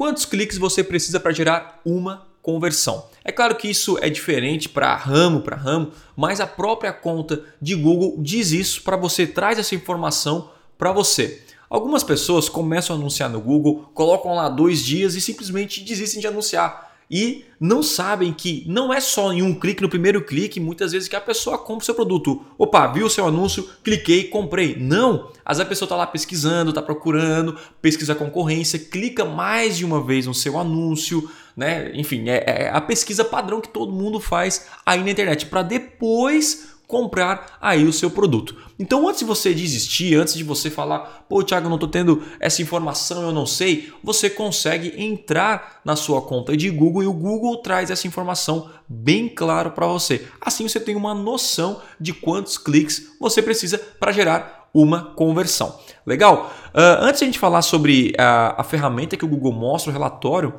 quantos cliques você precisa para gerar uma conversão. É claro que isso é diferente para ramo para ramo, mas a própria conta de Google diz isso para você, traz essa informação para você. Algumas pessoas começam a anunciar no Google, colocam lá dois dias e simplesmente desistem de anunciar e não sabem que não é só em um clique, no primeiro clique, muitas vezes que a pessoa compra o seu produto. Opa, viu o seu anúncio, cliquei, comprei. Não! Às vezes a pessoa está lá pesquisando, está procurando, pesquisa concorrência, clica mais de uma vez no seu anúncio, né? Enfim, é, é a pesquisa padrão que todo mundo faz aí na internet para depois comprar aí o seu produto. Então, antes de você desistir, antes de você falar, pô, Thiago, não estou tendo essa informação, eu não sei, você consegue entrar na sua conta de Google e o Google traz essa informação bem claro para você. Assim você tem uma noção de quantos cliques você precisa para gerar uma conversão. Legal? Uh, antes de a gente falar sobre a, a ferramenta que o Google mostra, o relatório,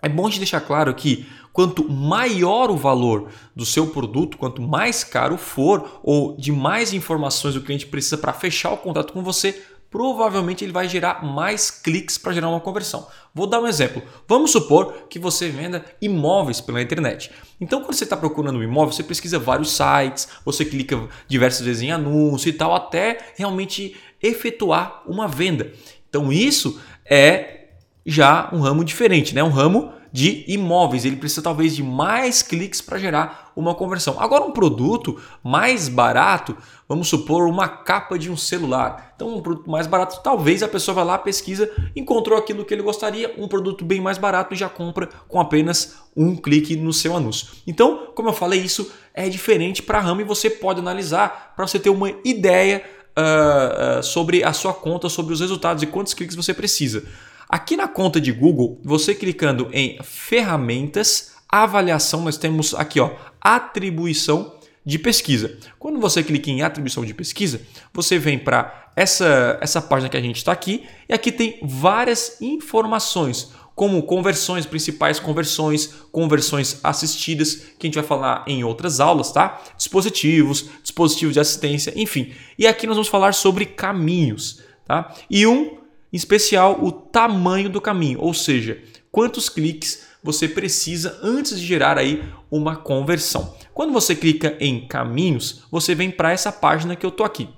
é bom te deixar claro que quanto maior o valor do seu produto, quanto mais caro for ou de mais informações o cliente precisa para fechar o contrato com você, provavelmente ele vai gerar mais cliques para gerar uma conversão. Vou dar um exemplo. Vamos supor que você venda imóveis pela internet. Então, quando você está procurando um imóvel, você pesquisa vários sites, você clica diversas vezes em anúncio e tal, até realmente efetuar uma venda. Então, isso é já um ramo diferente, né? Um ramo de imóveis. Ele precisa talvez de mais cliques para gerar uma conversão. Agora, um produto mais barato, vamos supor uma capa de um celular. Então, um produto mais barato, talvez a pessoa vá lá, pesquisa, encontrou aquilo que ele gostaria, um produto bem mais barato e já compra com apenas um clique no seu anúncio. Então, como eu falei, isso é diferente para a ramo e você pode analisar para você ter uma ideia uh, uh, sobre a sua conta, sobre os resultados e quantos cliques você precisa. Aqui na conta de Google, você clicando em ferramentas, avaliação, nós temos aqui ó, atribuição de pesquisa. Quando você clica em atribuição de pesquisa, você vem para essa, essa página que a gente está aqui e aqui tem várias informações, como conversões, principais conversões, conversões assistidas, que a gente vai falar em outras aulas, tá? Dispositivos, dispositivos de assistência, enfim. E aqui nós vamos falar sobre caminhos, tá? E um em especial o tamanho do caminho, ou seja, quantos cliques você precisa antes de gerar aí uma conversão. Quando você clica em caminhos, você vem para essa página que eu tô aqui.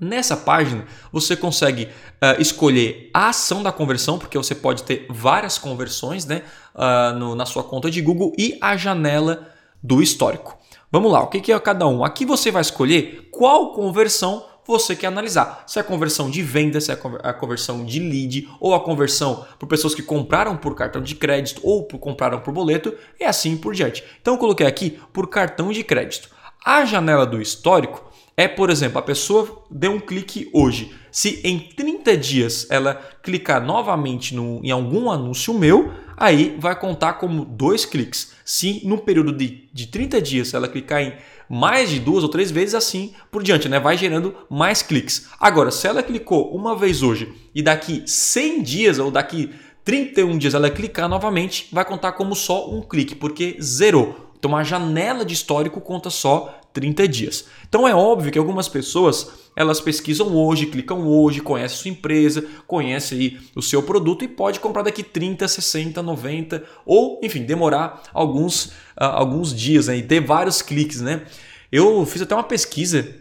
Nessa página você consegue uh, escolher a ação da conversão, porque você pode ter várias conversões né, uh, no, na sua conta de Google e a janela do histórico. Vamos lá, o que é cada um? Aqui você vai escolher qual conversão você quer analisar. Se é a conversão de venda, se é a conversão de lead, ou a conversão por pessoas que compraram por cartão de crédito ou por, compraram por boleto, e assim por diante. Então eu coloquei aqui por cartão de crédito. A janela do histórico é, por exemplo, a pessoa deu um clique hoje. Se em 30 dias ela clicar novamente no, em algum anúncio meu, aí vai contar como dois cliques. Se no período de, de 30 dias ela clicar em mais de duas ou três vezes assim por diante, né? Vai gerando mais cliques. Agora, se ela clicou uma vez hoje e daqui 100 dias ou daqui 31 dias ela clicar novamente, vai contar como só um clique, porque zerou. Então a janela de histórico conta só 30 dias. Então é óbvio que algumas pessoas elas pesquisam hoje, clicam hoje, conhecem sua empresa, conhecem aí o seu produto e pode comprar daqui 30, 60, 90 ou, enfim, demorar alguns, uh, alguns dias né, e ter vários cliques, né? Eu fiz até uma pesquisa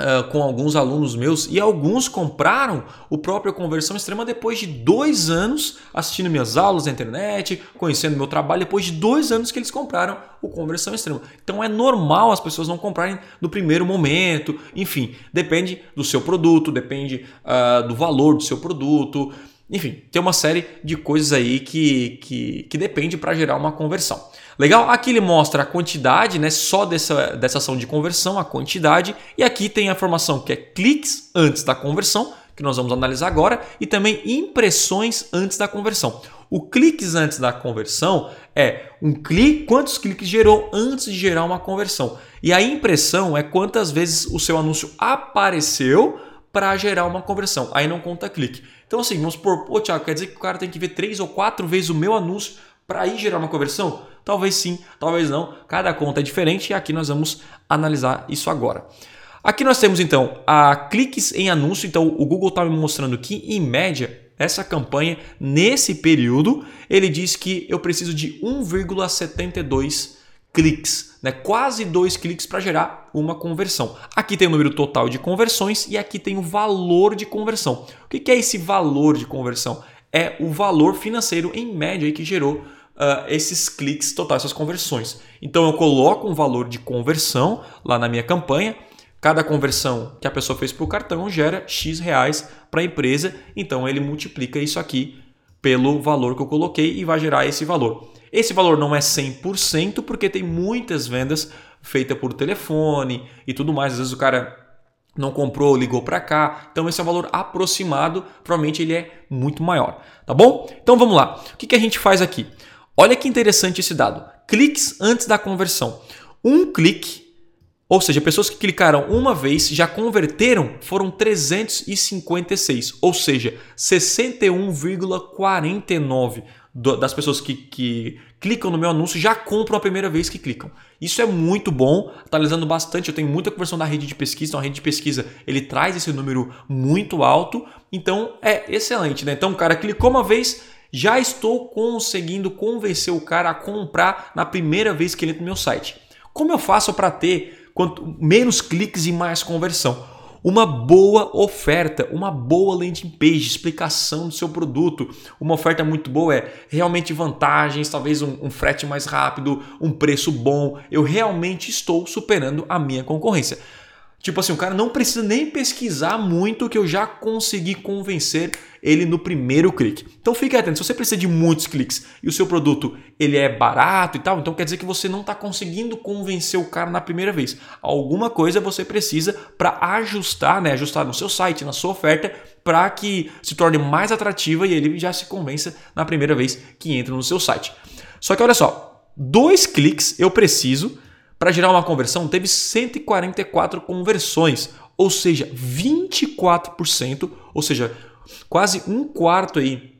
Uh, com alguns alunos meus e alguns compraram o próprio Conversão Extrema depois de dois anos assistindo minhas aulas na internet, conhecendo meu trabalho, depois de dois anos que eles compraram o Conversão Extrema. Então é normal as pessoas não comprarem no primeiro momento, enfim, depende do seu produto, depende uh, do valor do seu produto, enfim, tem uma série de coisas aí que, que, que depende para gerar uma conversão. Legal? Aqui ele mostra a quantidade, né? Só dessa, dessa ação de conversão, a quantidade. E aqui tem a informação que é cliques antes da conversão, que nós vamos analisar agora, e também impressões antes da conversão. O cliques antes da conversão é um clique, quantos cliques gerou antes de gerar uma conversão. E a impressão é quantas vezes o seu anúncio apareceu para gerar uma conversão. Aí não conta clique. Então assim, vamos supor, pô, Thiago, quer dizer que o cara tem que ver três ou quatro vezes o meu anúncio para ir gerar uma conversão? Talvez sim, talvez não. Cada conta é diferente e aqui nós vamos analisar isso agora. Aqui nós temos então a cliques em anúncio. Então o Google está me mostrando que em média essa campanha nesse período, ele diz que eu preciso de 1,72 cliques, né? quase dois cliques para gerar uma conversão. Aqui tem o número total de conversões e aqui tem o valor de conversão. O que é esse valor de conversão? É o valor financeiro em média que gerou uh, esses cliques totais, essas conversões. Então eu coloco um valor de conversão lá na minha campanha. Cada conversão que a pessoa fez para o cartão gera X reais para a empresa. Então ele multiplica isso aqui pelo valor que eu coloquei e vai gerar esse valor. Esse valor não é 100% porque tem muitas vendas feitas por telefone e tudo mais. Às vezes o cara não comprou, ligou para cá. Então esse é o valor aproximado, provavelmente ele é muito maior, tá bom? Então vamos lá. O que, que a gente faz aqui? Olha que interessante esse dado. Cliques antes da conversão. Um clique ou seja, pessoas que clicaram uma vez já converteram foram 356, ou seja, 61,49 das pessoas que, que clicam no meu anúncio já compram a primeira vez que clicam. Isso é muito bom, atualizando bastante. Eu tenho muita conversão na rede de pesquisa, então a rede de pesquisa ele traz esse número muito alto, então é excelente, né? Então o cara clicou uma vez, já estou conseguindo convencer o cara a comprar na primeira vez que ele entra no meu site. Como eu faço para ter quanto menos cliques e mais conversão. Uma boa oferta, uma boa landing page, explicação do seu produto. Uma oferta muito boa é realmente vantagens, talvez um, um frete mais rápido, um preço bom. Eu realmente estou superando a minha concorrência. Tipo assim, o cara não precisa nem pesquisar muito que eu já consegui convencer ele no primeiro clique. Então fique atento, se você precisa de muitos cliques e o seu produto ele é barato e tal, então quer dizer que você não está conseguindo convencer o cara na primeira vez. Alguma coisa você precisa para ajustar, né? ajustar no seu site, na sua oferta, para que se torne mais atrativa e ele já se convença na primeira vez que entra no seu site. Só que olha só, dois cliques eu preciso para gerar uma conversão, teve 144 conversões, ou seja, 24%, ou seja, quase um quarto aí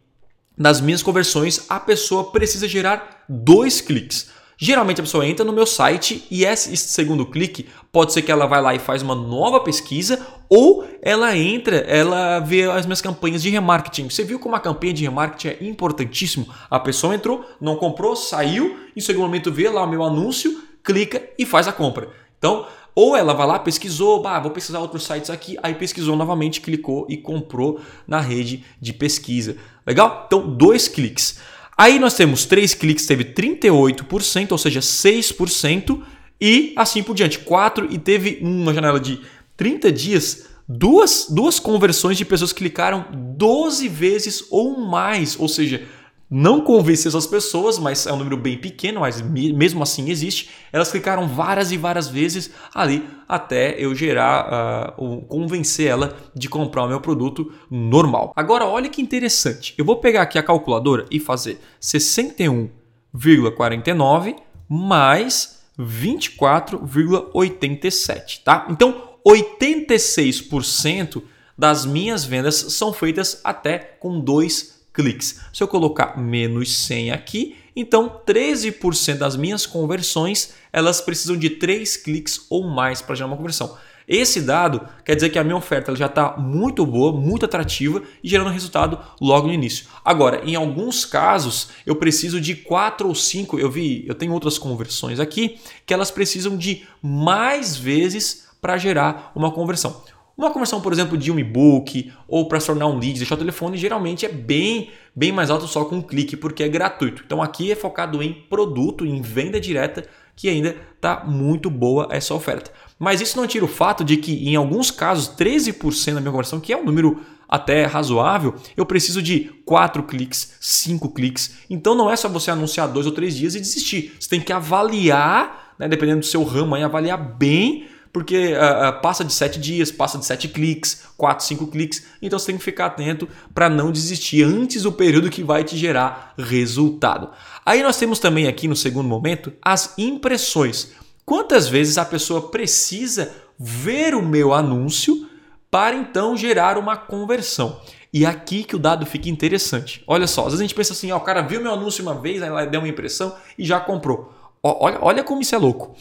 das minhas conversões, a pessoa precisa gerar dois cliques. Geralmente a pessoa entra no meu site e esse segundo clique pode ser que ela vai lá e faz uma nova pesquisa ou ela entra, ela vê as minhas campanhas de remarketing. Você viu como a campanha de remarketing é importantíssimo? A pessoa entrou, não comprou, saiu, em segundo momento vê lá o meu anúncio, clica e faz a compra. Então, ou ela vai lá, pesquisou, bah, vou pesquisar outros sites aqui, aí pesquisou novamente, clicou e comprou na rede de pesquisa. Legal? Então, dois cliques. Aí nós temos três cliques, teve 38%, ou seja, 6%, e assim por diante. 4 e teve uma janela de 30 dias, duas, duas conversões de pessoas que clicaram 12 vezes ou mais, ou seja, não convencer essas pessoas, mas é um número bem pequeno, mas mesmo assim existe. Elas clicaram várias e várias vezes ali até eu gerar, uh, convencer ela de comprar o meu produto normal. Agora, olha que interessante. Eu vou pegar aqui a calculadora e fazer 61,49 mais 24,87, tá? Então, 86% das minhas vendas são feitas até com dois cliques. Se eu colocar menos 100 aqui, então 13% das minhas conversões elas precisam de 3 cliques ou mais para gerar uma conversão. Esse dado quer dizer que a minha oferta já está muito boa, muito atrativa e gerando resultado logo no início. Agora, em alguns casos, eu preciso de 4 ou 5, eu vi, eu tenho outras conversões aqui, que elas precisam de mais vezes para gerar uma conversão. Uma conversão, por exemplo, de um e-book ou para se tornar um lead, deixar o telefone, geralmente é bem, bem mais alto só com um clique, porque é gratuito. Então aqui é focado em produto, em venda direta, que ainda está muito boa essa oferta. Mas isso não tira o fato de que, em alguns casos, 13% da minha conversão, que é um número até razoável, eu preciso de 4 cliques, 5 cliques. Então não é só você anunciar dois ou três dias e desistir. Você tem que avaliar, né, dependendo do seu ramo, aí, avaliar bem porque uh, uh, passa de 7 dias, passa de 7 cliques, 4, 5 cliques, então você tem que ficar atento para não desistir antes do período que vai te gerar resultado. Aí nós temos também aqui no segundo momento as impressões. Quantas vezes a pessoa precisa ver o meu anúncio para então gerar uma conversão? E aqui que o dado fica interessante. Olha só, às vezes a gente pensa assim, ó, o cara viu meu anúncio uma vez, aí deu uma impressão e já comprou. Olha, olha como isso é louco.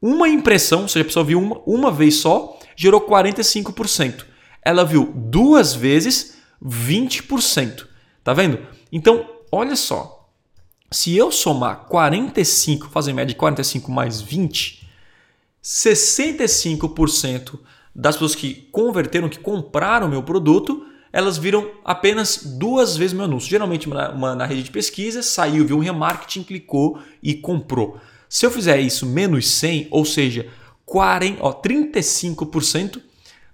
Uma impressão, ou seja, a pessoa viu uma, uma vez só, gerou 45%. Ela viu duas vezes, 20%. Tá vendo? Então, olha só. Se eu somar 45, fazer média de 45 mais 20, 65% das pessoas que converteram, que compraram meu produto, elas viram apenas duas vezes meu anúncio. Geralmente uma, na rede de pesquisa, saiu, viu um remarketing, clicou e comprou. Se eu fizer isso menos 100, ou seja, 40, ó, 35%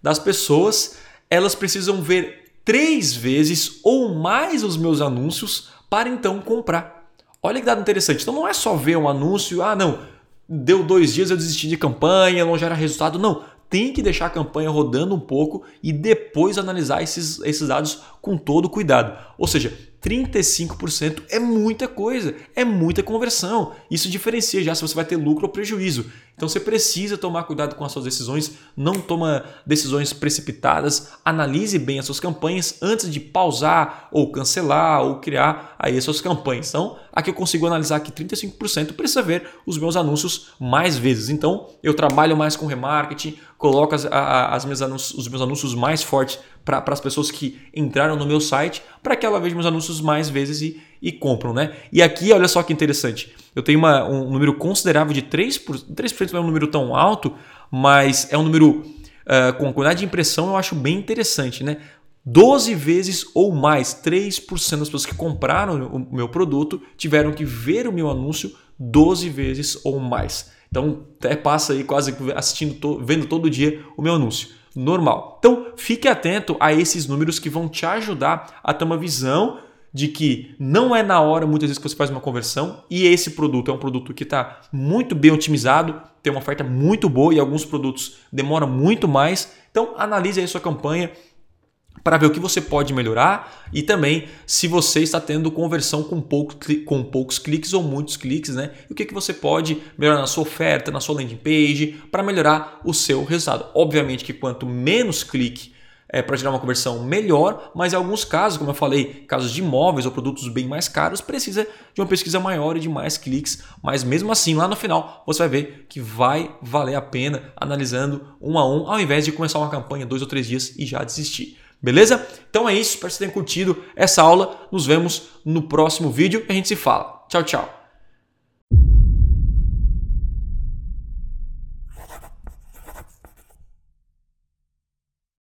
das pessoas elas precisam ver três vezes ou mais os meus anúncios para então comprar. Olha que dado interessante. Então não é só ver um anúncio, ah não, deu dois dias eu desisti de campanha, não gera resultado. Não, tem que deixar a campanha rodando um pouco e depois analisar esses, esses dados com todo cuidado. Ou seja, 35% é muita coisa, é muita conversão. Isso diferencia já se você vai ter lucro ou prejuízo. Então você precisa tomar cuidado com as suas decisões, não toma decisões precipitadas, analise bem as suas campanhas antes de pausar ou cancelar ou criar aí as suas campanhas. Então, aqui eu consigo analisar que 35% precisa ver os meus anúncios mais vezes. Então, eu trabalho mais com remarketing, coloco as, as minhas anúncios, os meus anúncios mais fortes para as pessoas que entraram no meu site, para que ela veja meus anúncios mais vezes e, e compram, né? E aqui, olha só que interessante, eu tenho uma, um número considerável de 3%, 3% não é um número tão alto, mas é um número uh, com quantidade de impressão, eu acho bem interessante, né? 12 vezes ou mais, 3% das pessoas que compraram o meu produto tiveram que ver o meu anúncio 12 vezes ou mais. Então, até passa aí quase assistindo, vendo todo dia o meu anúncio normal. Então, fique atento a esses números que vão te ajudar a ter uma visão de que não é na hora muitas vezes que você faz uma conversão e esse produto é um produto que está muito bem otimizado, tem uma oferta muito boa e alguns produtos demoram muito mais. Então analise aí a sua campanha, para ver o que você pode melhorar e também se você está tendo conversão com, pouco, com poucos cliques ou muitos cliques, né? E o que, que você pode melhorar na sua oferta, na sua landing page, para melhorar o seu resultado. Obviamente que quanto menos clique é, para gerar uma conversão melhor, mas em alguns casos, como eu falei, casos de imóveis ou produtos bem mais caros, precisa de uma pesquisa maior e de mais cliques, mas mesmo assim, lá no final, você vai ver que vai valer a pena analisando um a um, ao invés de começar uma campanha dois ou três dias e já desistir. Beleza? Então é isso, espero que vocês tenham curtido essa aula. Nos vemos no próximo vídeo e a gente se fala. Tchau, tchau.